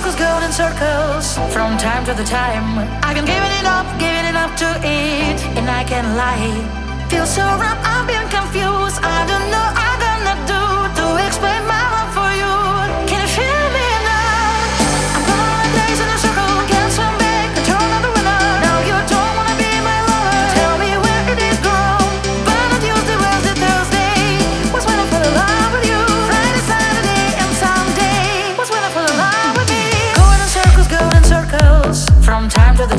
circles, going in circles from time to the time. I've been giving it up, giving it up to it, and I can't lie. Feel so wrong, I've been confused. I don't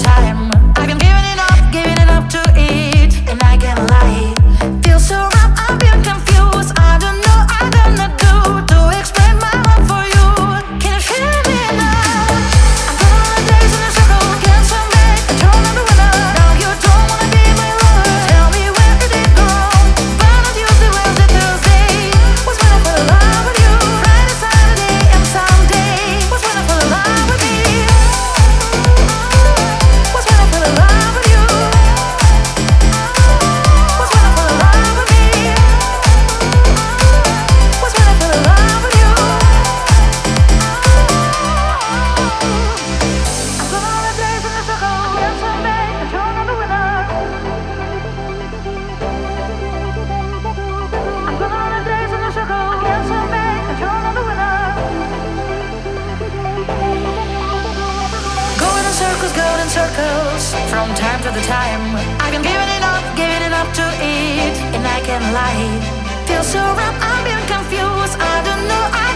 time. circles, golden circles, from time to the time. I've been giving it up, giving it up to it, and I can't lie. Feel so wrong, I'm being confused. I don't know. I